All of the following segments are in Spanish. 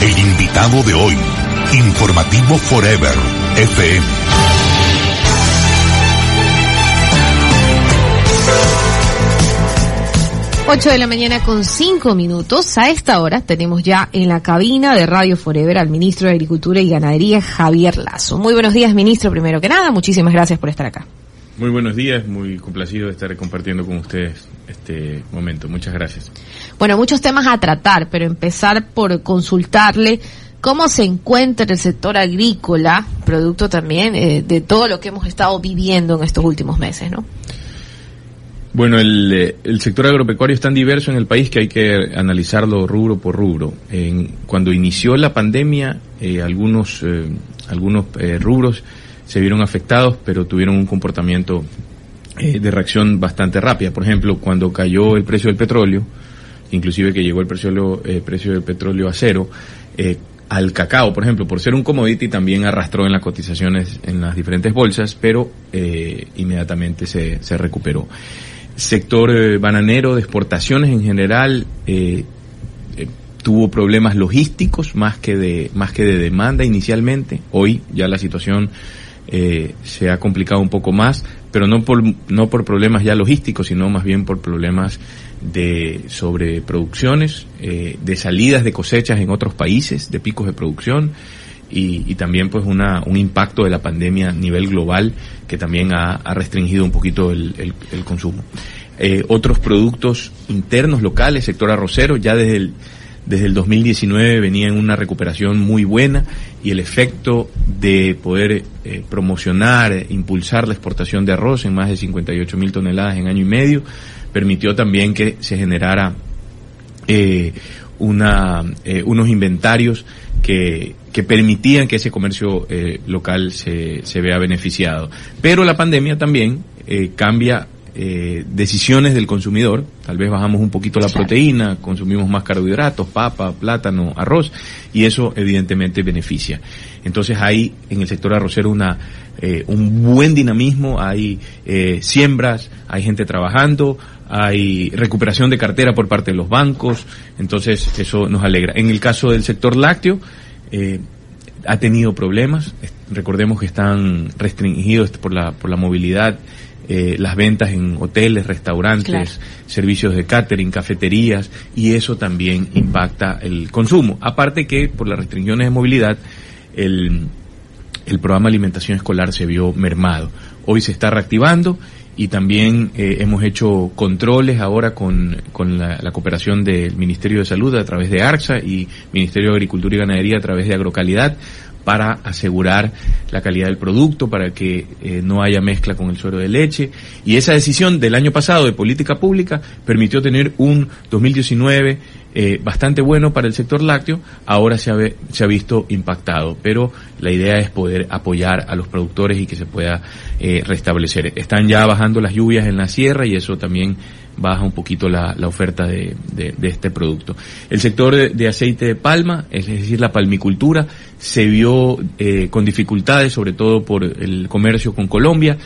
El invitado de hoy, Informativo Forever, FM. Ocho de la mañana con cinco minutos. A esta hora tenemos ya en la cabina de Radio Forever al ministro de Agricultura y Ganadería, Javier Lazo. Muy buenos días, ministro, primero que nada. Muchísimas gracias por estar acá. Muy buenos días, muy complacido de estar compartiendo con ustedes este momento. Muchas gracias. Bueno, muchos temas a tratar, pero empezar por consultarle cómo se encuentra el sector agrícola, producto también eh, de todo lo que hemos estado viviendo en estos últimos meses, ¿no? Bueno, el, eh, el, sector agropecuario es tan diverso en el país que hay que analizarlo rubro por rubro. En, cuando inició la pandemia, eh, algunos, eh, algunos eh, rubros se vieron afectados, pero tuvieron un comportamiento eh, de reacción bastante rápida. Por ejemplo, cuando cayó el precio del petróleo, inclusive que llegó el precio, eh, precio del petróleo a cero, al cacao, por ejemplo, por ser un commodity, también arrastró en las cotizaciones en las diferentes bolsas, pero inmediatamente se, se recuperó sector eh, bananero de exportaciones en general eh, eh, tuvo problemas logísticos más que de más que de demanda inicialmente hoy ya la situación eh, se ha complicado un poco más pero no por no por problemas ya logísticos sino más bien por problemas de sobreproducciones de salidas de cosechas en otros países de picos de producción y, y, también pues una, un impacto de la pandemia a nivel global que también ha, ha restringido un poquito el, el, el consumo. Eh, otros productos internos locales, sector arrocero, ya desde el, desde el 2019 venía en una recuperación muy buena y el efecto de poder eh, promocionar, eh, impulsar la exportación de arroz en más de 58 mil toneladas en año y medio, permitió también que se generara una, unos inventarios que, que permitían que ese comercio eh, local se, se vea beneficiado. Pero la pandemia también eh, cambia eh, decisiones del consumidor, tal vez bajamos un poquito la proteína, consumimos más carbohidratos, papa, plátano, arroz, y eso evidentemente beneficia. Entonces hay en el sector arrocero una, eh, un buen dinamismo, hay eh, siembras, hay gente trabajando, hay recuperación de cartera por parte de los bancos, entonces eso nos alegra. En el caso del sector lácteo, eh, ha tenido problemas, recordemos que están restringidos por la, por la movilidad, eh, las ventas en hoteles, restaurantes, claro. servicios de catering, cafeterías, y eso también impacta el consumo. Aparte que por las restricciones de movilidad, el, el programa de alimentación escolar se vio mermado. Hoy se está reactivando y también eh, hemos hecho controles ahora con, con la, la, cooperación del Ministerio de Salud a través de ARCSA y Ministerio de Agricultura y Ganadería a través de Agrocalidad para asegurar la calidad del producto, para que eh, no haya mezcla con el suero de leche. Y esa decisión del año pasado de política pública permitió tener un 2019 eh, bastante bueno para el sector lácteo, ahora se ha, se ha visto impactado, pero la idea es poder apoyar a los productores y que se pueda eh, restablecer. Están ya bajando las lluvias en la sierra y eso también baja un poquito la, la oferta de, este producto. El sector de, aceite de palma, es decir, la palmicultura, se vio eh, con dificultades, sobre todo por el comercio con Colombia,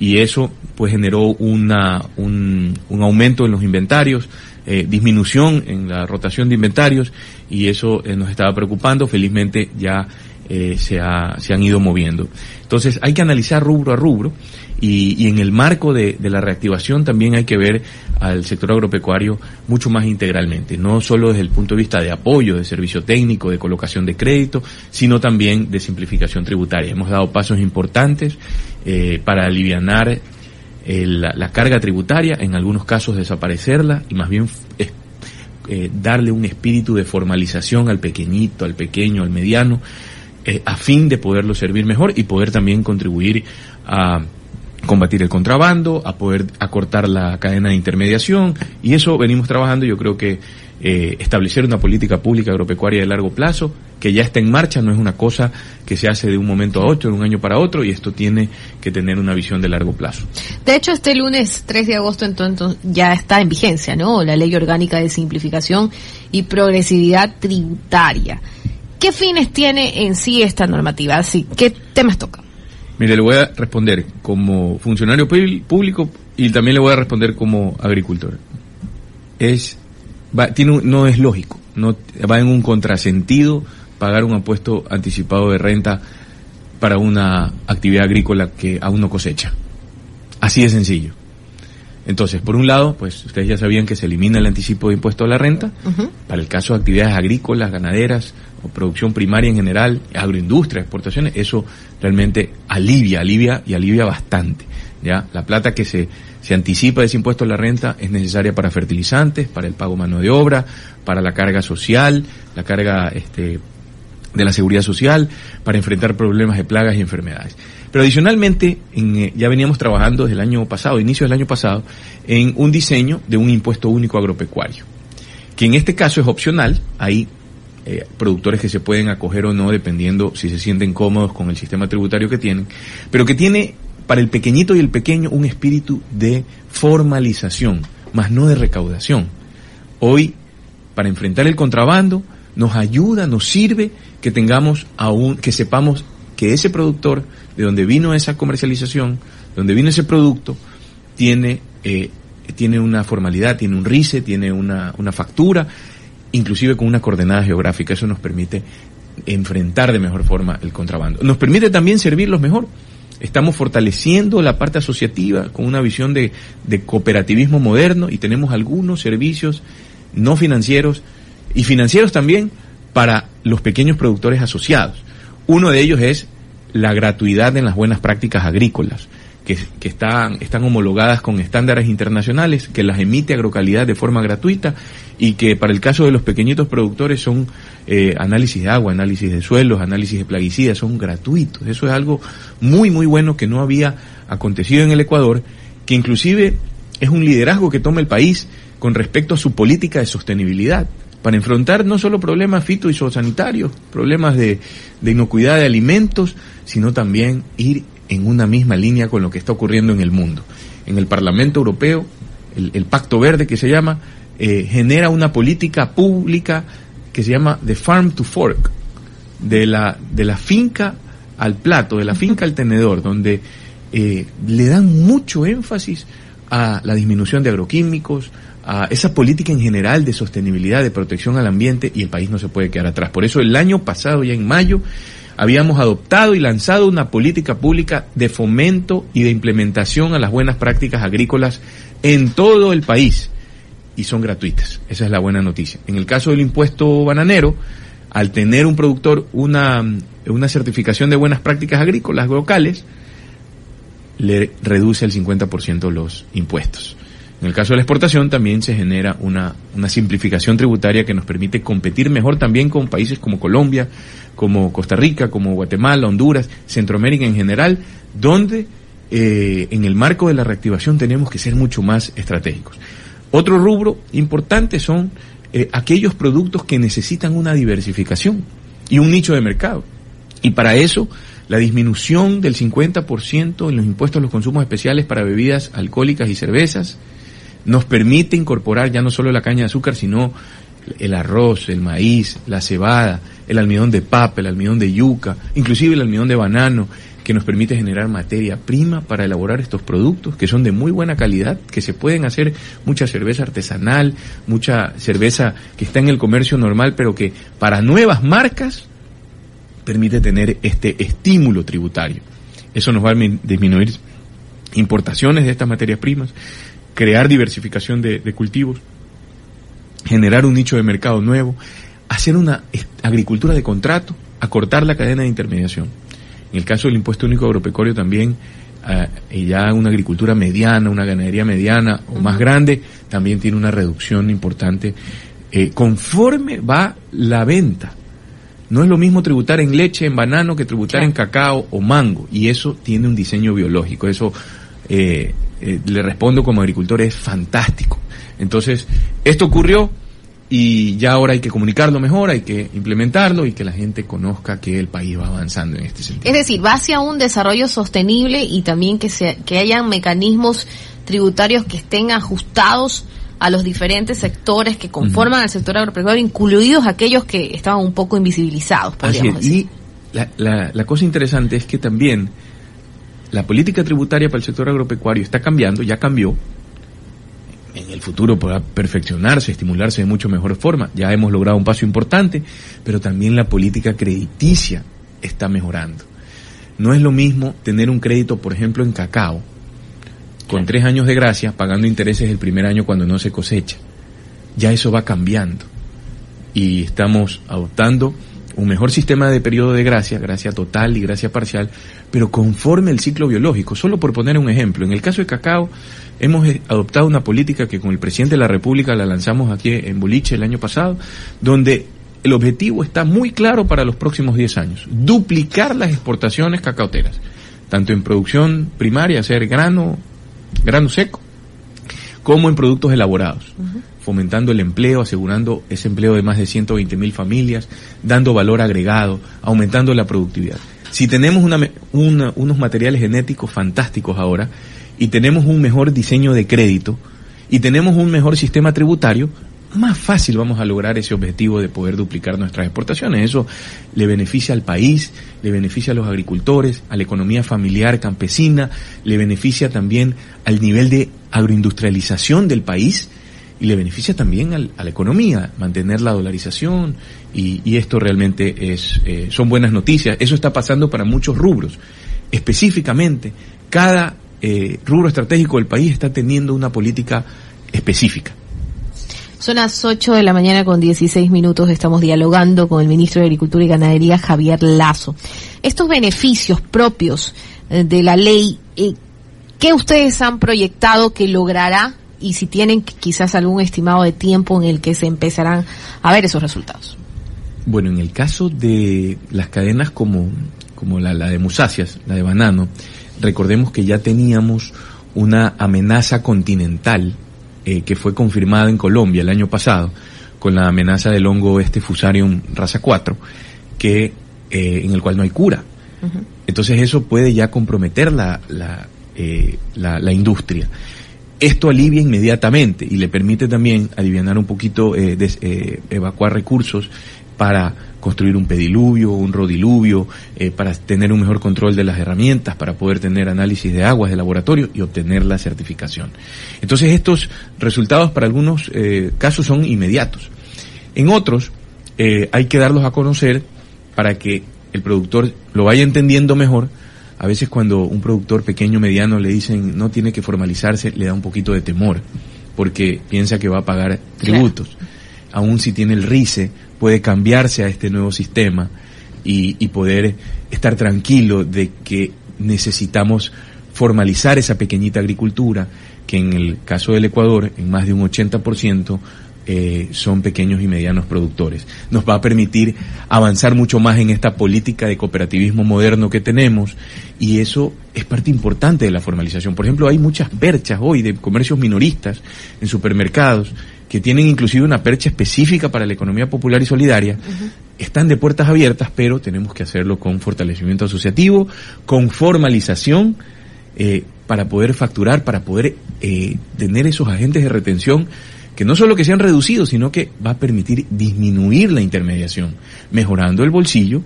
y eso pues generó una, un, un aumento en los inventarios, eh, disminución en la rotación de inventarios, y eso eh, nos estaba preocupando. Felizmente ya eh, se, ha, se han ido moviendo. Entonces hay que analizar rubro a rubro y, y en el marco de, la reactivación también hay que ver al sector agropecuario mucho más integralmente, no solo desde el punto de vista de apoyo, de servicio técnico, de colocación de crédito, sino también de simplificación tributaria. Hemos dado pasos importantes eh, para alivianar el, la, carga tributaria, en algunos casos desaparecerla y más bien eh, eh, darle un espíritu de formalización al pequeñito, al pequeño, al mediano, eh, a fin de poderlo servir mejor y poder también contribuir a combatir el contrabando, a poder acortar la cadena de intermediación y eso venimos trabajando. Yo creo que eh, establecer una política pública agropecuaria de largo plazo que ya está en marcha, no es una cosa que se hace de un momento a otro, de un año para otro, y esto tiene que tener una visión de largo plazo. De hecho, este lunes 3 de agosto entonces ya está en vigencia, ¿no? La Ley Orgánica de Simplificación y Progresividad Tributaria. ¿Qué fines tiene en sí esta normativa? Así, ¿qué temas toca? Mire, le voy a responder como funcionario público y también le voy a responder como agricultor. Es, va, tiene, no es lógico, no va en un contrasentido pagar un apuesto anticipado de renta para una actividad agrícola que aún no cosecha. Así de sencillo. Entonces, por un lado, pues ustedes ya sabían que se elimina el anticipo de impuesto a la renta para el caso de actividades agrícolas, ganaderas o producción primaria en general, agroindustria, exportaciones, eso realmente alivia, alivia y alivia bastante. ¿ya? La plata que se, se anticipa de ese impuesto a la renta es necesaria para fertilizantes, para el pago mano de obra, para la carga social, la carga este, de la seguridad social, para enfrentar problemas de plagas y enfermedades. Pero adicionalmente, eh, ya veníamos trabajando desde el año pasado, inicio del año pasado, en un diseño de un impuesto único agropecuario, que en este caso es opcional, hay eh, productores que se pueden acoger o no dependiendo si se sienten cómodos con el sistema tributario que tienen, pero que tiene para el pequeñito y el pequeño un espíritu de formalización, más no de recaudación. Hoy, para enfrentar el contrabando, nos ayuda, nos sirve que tengamos aún, que sepamos que ese productor, de donde vino esa comercialización, de donde vino ese producto, tiene, eh, tiene una formalidad, tiene un RICE, tiene una, una factura, inclusive con una coordenada geográfica. Eso nos permite enfrentar de mejor forma el contrabando. Nos permite también servirlos mejor. Estamos fortaleciendo la parte asociativa con una visión de, de cooperativismo moderno y tenemos algunos servicios no financieros y financieros también para los pequeños productores asociados. Uno de ellos es la gratuidad en las buenas prácticas agrícolas, que, están, están homologadas con estándares internacionales, que las emite Agrocalidad de forma gratuita y que para el caso de los pequeñitos productores son eh, análisis de agua, análisis de suelos, análisis de plaguicidas, son gratuitos. Eso es algo muy, muy bueno que no había acontecido en el Ecuador, que inclusive es un liderazgo que toma el país con respecto a su política de sostenibilidad para enfrentar no solo problemas fito y problemas de, de inocuidad de alimentos, sino también ir en una misma línea con lo que está ocurriendo en el mundo. En el Parlamento Europeo, el, el Pacto Verde que se llama, eh, genera una política pública que se llama The Farm to Fork, de la, de la finca al plato, de la finca al tenedor, donde eh, le dan mucho énfasis a la disminución de agroquímicos, a esa política en general de sostenibilidad, de protección al ambiente y el país no se puede quedar atrás. Por eso el año pasado, ya en mayo, habíamos adoptado y lanzado una política pública de fomento y de implementación a las buenas prácticas agrícolas en todo el país y son gratuitas. Esa es la buena noticia. En el caso del impuesto bananero, al tener un productor una, una certificación de buenas prácticas agrícolas locales, le reduce el 50% los impuestos. En el caso de la exportación también se genera una, una simplificación tributaria que nos permite competir mejor también con países como Colombia, como Costa Rica, como Guatemala, Honduras, Centroamérica en general, donde eh, en el marco de la reactivación tenemos que ser mucho más estratégicos. Otro rubro importante son eh, aquellos productos que necesitan una diversificación y un nicho de mercado. Y para eso, la disminución del 50% en los impuestos a los consumos especiales para bebidas alcohólicas y cervezas, nos permite incorporar ya no solo la caña de azúcar, sino el arroz, el maíz, la cebada, el almidón de papa, el almidón de yuca, inclusive el almidón de banano, que nos permite generar materia prima para elaborar estos productos que son de muy buena calidad, que se pueden hacer mucha cerveza artesanal, mucha cerveza que está en el comercio normal, pero que para nuevas marcas permite tener este estímulo tributario. Eso nos va a disminuir importaciones de estas materias primas, crear diversificación de, de cultivos, generar un nicho de mercado nuevo, hacer una agricultura de contrato, acortar la cadena de intermediación. En el caso del impuesto único agropecuario también, uh, ya una agricultura mediana, una ganadería mediana o más grande, también tiene una reducción importante. Eh, conforme va la venta, no es lo mismo tributar en leche, en banano, que tributar en cacao o mango. Y eso tiene un diseño biológico. Eso eh, eh, le respondo como agricultor, es fantástico. Entonces, esto ocurrió y ya ahora hay que comunicarlo mejor, hay que implementarlo y que la gente conozca que el país va avanzando en este sentido. Es decir, va hacia un desarrollo sostenible y también que, se, que hayan mecanismos tributarios que estén ajustados a los diferentes sectores que conforman el sector agropecuario, incluidos aquellos que estaban un poco invisibilizados, podríamos decir. Y la, la, la cosa interesante es que también la política tributaria para el sector agropecuario está cambiando, ya cambió, en el futuro podrá perfeccionarse, estimularse de mucho mejor forma. Ya hemos logrado un paso importante, pero también la política crediticia está mejorando. No es lo mismo tener un crédito, por ejemplo, en cacao, con tres años de gracia, pagando intereses el primer año cuando no se cosecha. Ya eso va cambiando. Y estamos adoptando un mejor sistema de periodo de gracia, gracia total y gracia parcial, pero conforme el ciclo biológico. Solo por poner un ejemplo, en el caso de cacao, hemos eh, adoptado una política que con el presidente de la República la lanzamos aquí en Boliche el año pasado, donde el objetivo está muy claro para los próximos 10 años, duplicar las exportaciones cacauteras, tanto en producción primaria, hacer grano, grano seco, como en productos elaborados, fomentando el empleo, asegurando ese empleo de más de 120 mil familias, dando valor agregado, aumentando la productividad. Si tenemos una, una, unos materiales genéticos fantásticos ahora, y tenemos un mejor diseño de crédito y tenemos un mejor sistema tributario, más fácil vamos a lograr ese objetivo de poder duplicar nuestras exportaciones. Eso le beneficia al país, le beneficia a los agricultores, a la economía familiar campesina, le beneficia también al nivel de agroindustrialización del país y le beneficia también al, a la economía, mantener la dolarización y, y esto realmente es, eh, son buenas noticias. Eso está pasando para muchos rubros. Específicamente, cada eh, rubro estratégico del país está teniendo una política específica. Son las 8 de la mañana con 16 minutos. Estamos dialogando con el ministro de Agricultura y Ganadería, Javier Lazo. Estos beneficios propios eh, de la ley, ¿qué ustedes han proyectado que logrará y si tienen quizás algún estimado de tiempo en el que se empezarán a ver esos resultados? Bueno, en el caso de las cadenas como, como la, la de musáceas, la de banano, recordemos que ya teníamos una amenaza continental eh, que fue confirmada en Colombia el año pasado con la amenaza del hongo este Fusarium raza 4, que, eh, en el cual no hay cura. Entonces eso puede ya comprometer la, la, eh, la, la, industria. Esto alivia inmediatamente y le permite también aliviar un poquito, eh, eh, evacuar recursos para construir un pediluvio, un rodiluvio, eh, para tener un mejor control de las herramientas, para poder tener análisis de aguas de laboratorio y obtener la certificación. Entonces estos resultados para algunos casos son inmediatos. En otros hay que darlos a conocer para que el productor lo vaya entendiendo mejor. A veces cuando un productor pequeño, mediano le dicen no tiene que formalizarse, le da un poquito de temor, porque piensa que va a pagar tributos. Claro. Aún si tiene el RICE, puede cambiarse a este nuevo sistema y, y, poder estar tranquilo de que necesitamos formalizar esa pequeñita agricultura que en el caso del Ecuador, en más de un 80%, eh, son pequeños y medianos productores. Nos va a permitir avanzar mucho más en esta política de cooperativismo moderno que tenemos y eso es parte importante de la formalización. Por ejemplo, hay muchas perchas hoy de comercios minoristas en supermercados que tienen inclusive una percha específica para la economía popular y solidaria, uh -huh. están de puertas abiertas, pero tenemos que hacerlo con fortalecimiento asociativo, con formalización, eh, para poder facturar, para poder eh, tener esos agentes de retención que no solo que sean reducidos, sino que va a permitir disminuir la intermediación, mejorando el bolsillo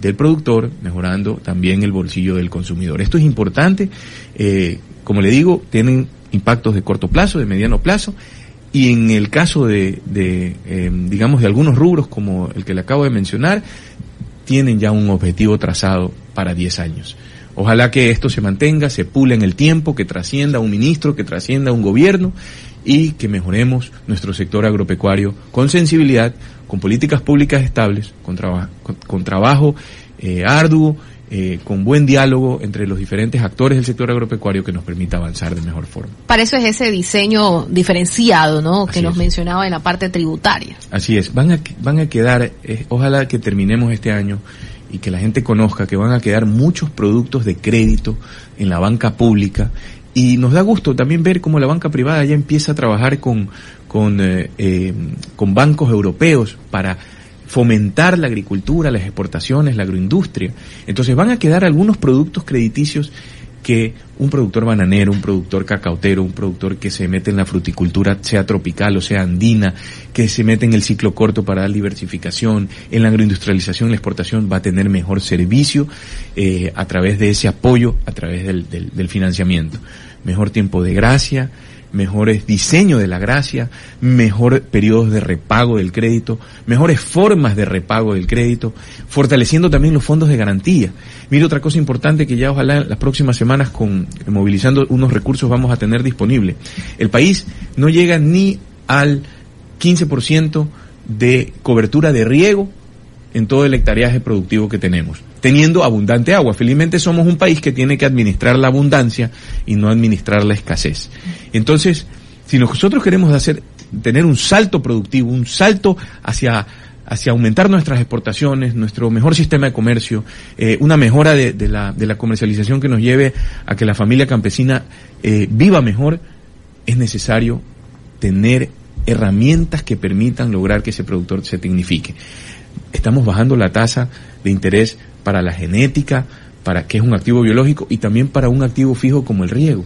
del productor, mejorando también el bolsillo del consumidor. Esto es importante, eh, como le digo, tienen impactos de corto plazo, de mediano plazo, y en el caso de, eh, digamos, de algunos rubros como el que le acabo de mencionar, tienen ya un objetivo trazado para 10 años. Ojalá que esto se mantenga, se pule en el tiempo, que trascienda un ministro, que trascienda un gobierno y que mejoremos nuestro sector agropecuario con sensibilidad, con políticas públicas estables, con, traba con, con trabajo eh, arduo, eh, con buen diálogo entre los diferentes actores del sector agropecuario que nos permita avanzar de mejor forma. Para eso es ese diseño diferenciado, ¿no? Que nos es. mencionaba en la parte tributaria. Así es, van a, van a quedar, eh, ojalá que terminemos este año y que la gente conozca que van a quedar muchos productos de crédito en la banca pública y nos da gusto también ver cómo la banca privada ya empieza a trabajar con, eh, eh, con bancos europeos para fomentar la agricultura, las exportaciones, la agroindustria. Entonces van a quedar algunos productos crediticios que un productor bananero, un productor cacautero, un productor que se mete en la fruticultura, sea tropical o sea andina, que se mete en el ciclo corto para dar diversificación, en la agroindustrialización, la exportación, va a tener mejor servicio eh, a través de ese apoyo, a través del, del financiamiento. Mejor tiempo de gracia, mejores diseños de la gracia, mejores periodos de repago del crédito, mejores formas de repago del crédito, fortaleciendo también los fondos de garantía. Mire otra cosa importante que ya ojalá en las próximas semanas con movilizando unos recursos vamos a tener disponible. El país no llega ni al 15% de cobertura de riego en todo el hectareaje productivo que tenemos, teniendo abundante agua. Felizmente somos un país que tiene que administrar la abundancia y no administrar la escasez. Entonces, si nosotros queremos hacer, tener un salto productivo, un salto hacia hacia aumentar nuestras exportaciones, nuestro mejor sistema de comercio, eh, una mejora de, la, de, la, comercialización que nos lleve a que la familia campesina eh, viva mejor, es necesario tener herramientas que permitan lograr que ese productor se tecnifique estamos bajando la tasa de interés para la genética, para que es un activo biológico y también para un activo fijo como el riego.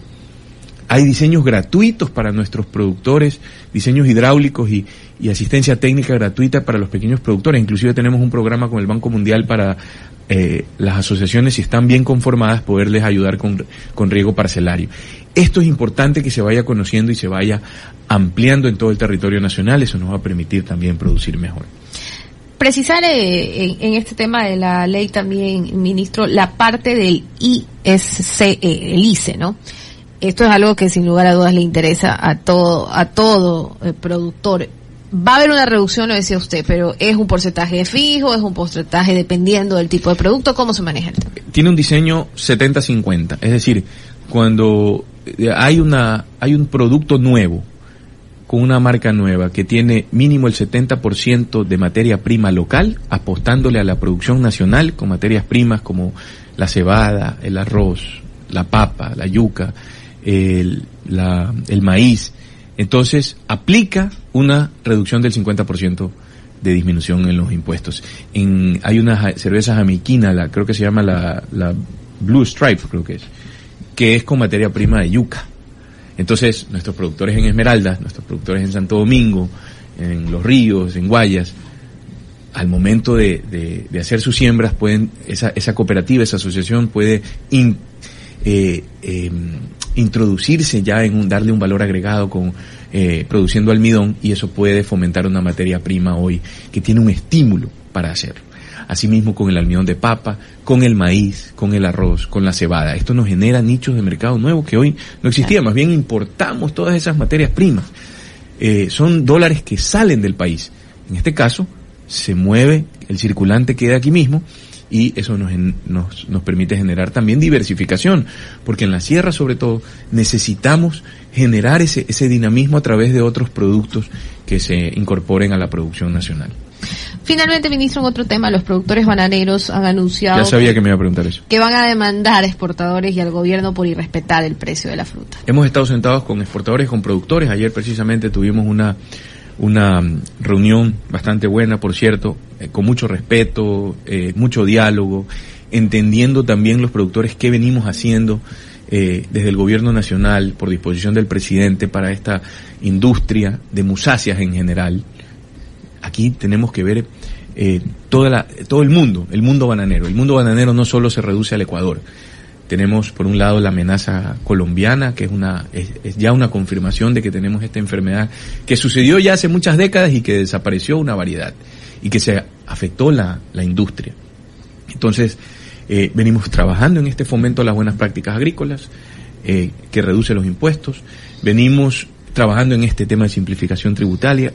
Hay diseños gratuitos para nuestros productores, diseños hidráulicos y, asistencia técnica gratuita para los pequeños productores. Inclusive tenemos un programa con el Banco Mundial para eh, las asociaciones, si están bien conformadas, poderles ayudar con, con riego parcelario. Esto es importante que se vaya conociendo y se vaya ampliando en todo el territorio nacional. Eso nos va a permitir también producir mejor precisar eh, en, en, este tema de la ley también, ministro, la parte del ISCE, el ICE, ¿no? Esto es algo que sin lugar a dudas le interesa a todo, a todo eh, productor. Va a haber una reducción, lo decía usted, pero ¿es un porcentaje fijo? ¿Es un porcentaje dependiendo del tipo de producto? ¿Cómo se maneja el tema? Tiene un diseño 70-50. Es decir, cuando hay una, hay un producto nuevo con una marca nueva que tiene mínimo el 70% de materia prima local, apostándole a la producción nacional con materias primas como la cebada, el arroz, la papa, la yuca, el, la, el maíz. Entonces, aplica una reducción del 50% de disminución en los impuestos. En, hay una cerveza jamiquina, la, creo que se llama la, la Blue Stripe, creo que es, que es con materia prima de yuca entonces, nuestros productores en Esmeraldas, nuestros productores en Santo Domingo, en Los Ríos, en Guayas, al momento de, de, hacer sus siembras, pueden, esa, esa cooperativa, esa asociación puede eh, eh, introducirse ya en un, darle un valor agregado con, eh, produciendo almidón y eso puede fomentar una materia prima hoy que tiene un estímulo para hacerlo asimismo con el almidón de papa, con el maíz, con el arroz, con la cebada. Esto nos genera nichos de mercado nuevos que hoy no existían, más bien importamos todas esas materias primas. Eh, son dólares que salen del país. En este caso, se mueve, el circulante queda aquí mismo y eso nos, nos, nos, permite generar también diversificación, porque en la sierra sobre todo necesitamos generar ese, ese dinamismo a través de otros productos que se incorporen a la producción nacional. Finalmente, ministro, en otro tema, los productores bananeros han anunciado ya sabía que me iba a preguntar eso. que van a demandar a exportadores y al gobierno por irrespetar el precio de la fruta. Hemos estado sentados con exportadores, con productores. Ayer precisamente tuvimos una una reunión bastante buena, por cierto, eh, con mucho respeto, eh, mucho diálogo, entendiendo también los productores qué venimos haciendo eh, desde el gobierno nacional por disposición del presidente para esta industria de musáceas en general aquí tenemos que ver eh, toda la, todo el mundo, el mundo bananero. El mundo bananero no solo se reduce al Ecuador. Tenemos por un lado la amenaza colombiana, que es una es, es, ya una confirmación de que tenemos esta enfermedad que sucedió ya hace muchas décadas y que desapareció una variedad y que se afectó la, la industria. Entonces, eh, venimos trabajando en este fomento de las buenas prácticas agrícolas, eh, que reduce los impuestos. Venimos trabajando en este tema de simplificación tributaria,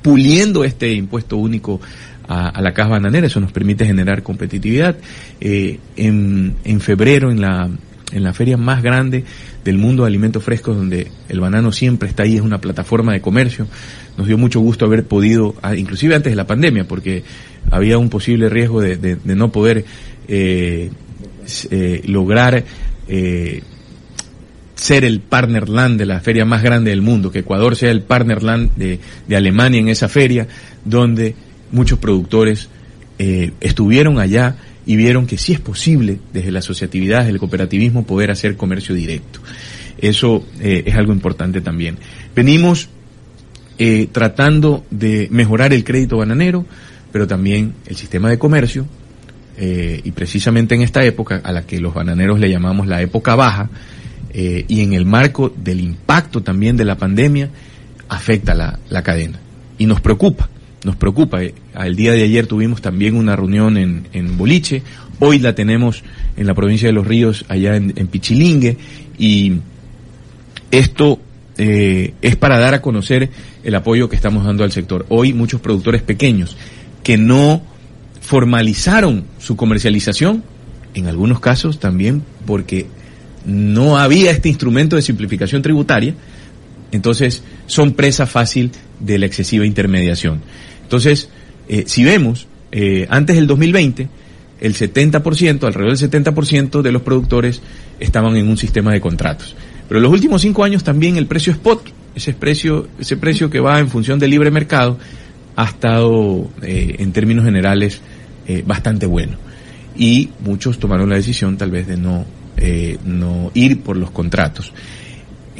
puliendo este impuesto único a, a, la caja bananera, eso nos permite generar competitividad. Eh, en, en, febrero, en la, en la feria más grande del mundo de alimentos frescos, donde el banano siempre está ahí, es una plataforma de comercio, nos dio mucho gusto haber podido, inclusive antes de la pandemia, porque había un posible riesgo de, de, no poder eh, eh, lograr ser el partner land de la feria más grande del mundo, que Ecuador sea el partner land de, de Alemania en esa feria, donde muchos productores eh, estuvieron allá y vieron que sí es posible desde la asociatividad, desde el cooperativismo, poder hacer comercio directo. Eso eh, es algo importante también. Venimos eh, tratando de mejorar el crédito bananero, pero también el sistema de comercio, y precisamente en esta época, a la que los bananeros le llamamos la época baja, y en el marco del impacto también de la pandemia, afecta la, la cadena. Y nos preocupa, nos preocupa. Eh, Al día de ayer tuvimos también una reunión en, en Boliche, hoy la tenemos en la provincia de Los Ríos, allá en, en Pichilingue, y esto eh, es para dar a conocer el apoyo que estamos dando al sector. Hoy muchos productores pequeños que no formalizaron su comercialización, en algunos casos también porque no había este instrumento de simplificación tributaria, entonces son presa fácil de la excesiva intermediación. Entonces, eh, si vemos, eh, antes del 2020, el 70%, alrededor del 70% de los productores estaban en un sistema de contratos. Pero en los últimos cinco años también el precio spot, ese precio, ese precio que va en función del libre mercado, ha estado eh, en términos generales eh, bastante bueno. Y muchos tomaron la decisión tal vez de no, eh, no ir por los contratos.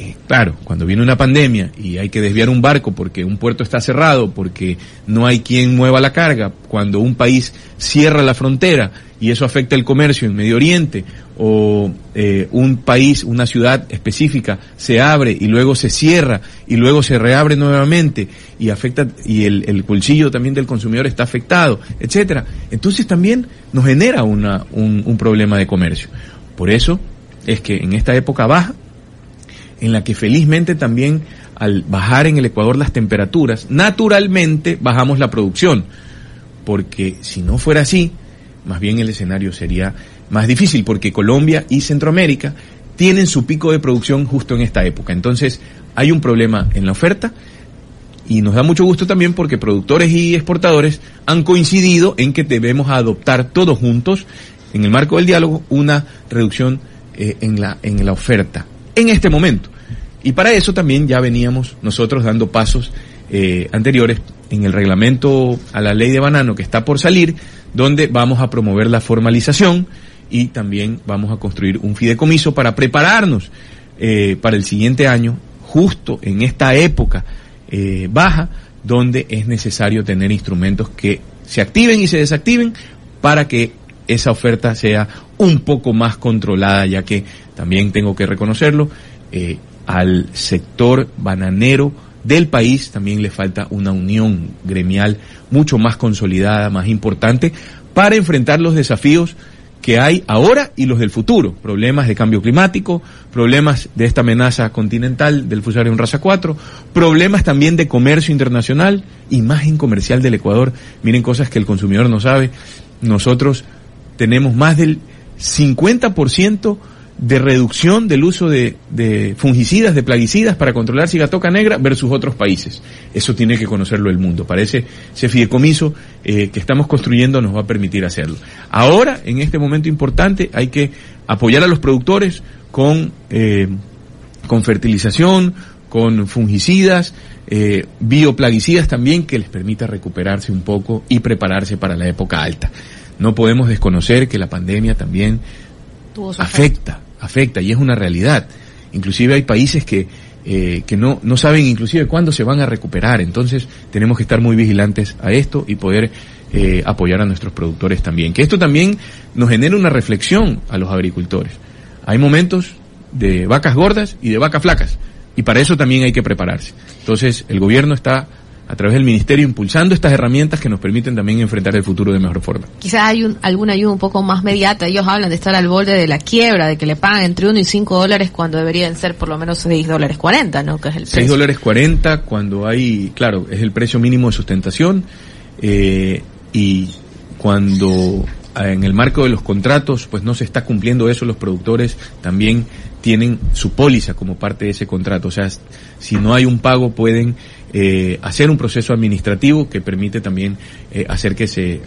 Eh, claro, cuando viene una pandemia y hay que desviar un barco porque un puerto está cerrado, porque no hay quien mueva la carga, cuando un país cierra la frontera y eso afecta el comercio en Medio Oriente, o eh, un país, una ciudad específica se abre y luego se cierra y luego se reabre nuevamente y afecta y el, el bolsillo también del consumidor está afectado, etcétera. Entonces también nos genera una, un, un problema de comercio. Por eso es que en esta época baja en la que felizmente también al bajar en el Ecuador las temperaturas, naturalmente bajamos la producción, porque si no fuera así, más bien el escenario sería más difícil, porque Colombia y Centroamérica tienen su pico de producción justo en esta época. Entonces, hay un problema en la oferta y nos da mucho gusto también porque productores y exportadores han coincidido en que debemos adoptar todos juntos, en el marco del diálogo, una reducción eh, en, la, en la oferta en este momento. Y para eso también ya veníamos nosotros dando pasos eh, anteriores en el reglamento a la ley de banano que está por salir, donde vamos a promover la formalización y también vamos a construir un fideicomiso para prepararnos eh, para el siguiente año, justo en esta época eh, baja, donde es necesario tener instrumentos que se activen y se desactiven para que esa oferta sea un poco más controlada, ya que también tengo que reconocerlo, eh, al sector bananero del país también le falta una unión gremial mucho más consolidada, más importante, para enfrentar los desafíos que hay ahora y los del futuro. Problemas de cambio climático, problemas de esta amenaza continental del Fusarium Raza 4, problemas también de comercio internacional, imagen comercial del Ecuador. Miren cosas que el consumidor no sabe. Nosotros tenemos más del 50% de reducción del uso de, de, fungicidas, de plaguicidas para controlar cigatoca negra versus otros países. Eso tiene que conocerlo el mundo. Parece ese fideicomiso eh, que estamos construyendo nos va a permitir hacerlo. Ahora, en este momento importante, hay que apoyar a los productores con, eh, con fertilización, con fungicidas, eh, bioplaguicidas también que les permita recuperarse un poco y prepararse para la época alta. No podemos desconocer que la pandemia también afecta, afecta y es una realidad. Inclusive hay países que, eh, que no, no saben inclusive cuándo se van a recuperar. Entonces tenemos que estar muy vigilantes a esto y poder eh, apoyar a nuestros productores también. Que esto también nos genera una reflexión a los agricultores. Hay momentos de vacas gordas y de vacas flacas. Y para eso también hay que prepararse. Entonces el gobierno está a través del ministerio impulsando estas herramientas que nos permiten también enfrentar el futuro de mejor forma. Quizás hay un, alguna ayuda un poco más mediata. Ellos hablan de estar al borde de la quiebra, de que le pagan entre 1 y 5 dólares cuando deberían ser por lo menos 6 dólares 40, ¿no? Que es el precio. 6 dólares 40 cuando hay, claro, es el precio mínimo de sustentación eh, y cuando en el marco de los contratos pues no se está cumpliendo eso, los productores también tienen su póliza como parte de ese contrato. O sea, si no hay un pago pueden eh, hacer un proceso administrativo que permite también eh, hacer que se,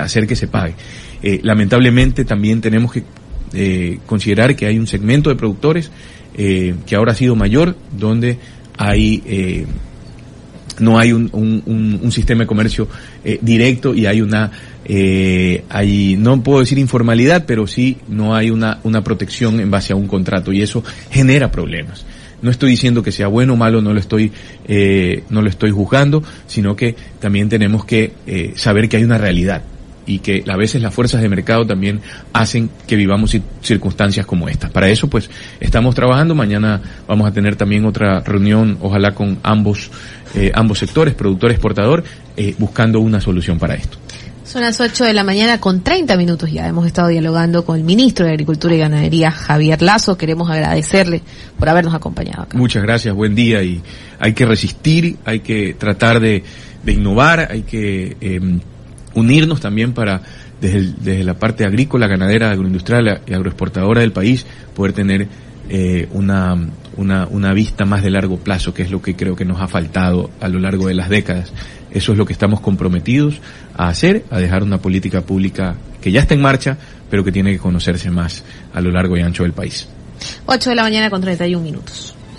hacer que se pague. Eh, lamentablemente también tenemos que eh, considerar que hay un segmento de productores eh, que ahora ha sido mayor, donde hay eh, no hay un, un, un, sistema de comercio eh, directo y hay una eh, hay no puedo decir informalidad pero sí no hay una una protección en base a un contrato y eso genera problemas. No estoy diciendo que sea bueno o malo, no lo estoy, eh, no lo estoy juzgando, sino que también tenemos que eh, saber que hay una realidad y que a veces las fuerzas de mercado también hacen que vivamos circunstancias como estas. Para eso, pues, estamos trabajando. Mañana vamos a tener también otra reunión, ojalá con ambos, eh, ambos sectores, productor, exportador, eh, buscando una solución para esto. Son las 8 de la mañana con 30 minutos ya. Hemos estado dialogando con el ministro de Agricultura y Ganadería, Javier Lazo. Queremos agradecerle por habernos acompañado acá. Muchas gracias, buen día. Y hay que resistir, hay que tratar de, de innovar, hay que eh, unirnos también para, desde, desde, la parte agrícola, ganadera, agroindustrial y agroexportadora del país, poder tener eh, una, una, una vista más de largo plazo, que es lo que creo que nos ha faltado a lo largo de las décadas. Eso es lo que estamos comprometidos a hacer, a dejar una política pública que ya está en marcha, pero que tiene que conocerse más a lo largo y ancho del país. 8 de la mañana con 31 minutos.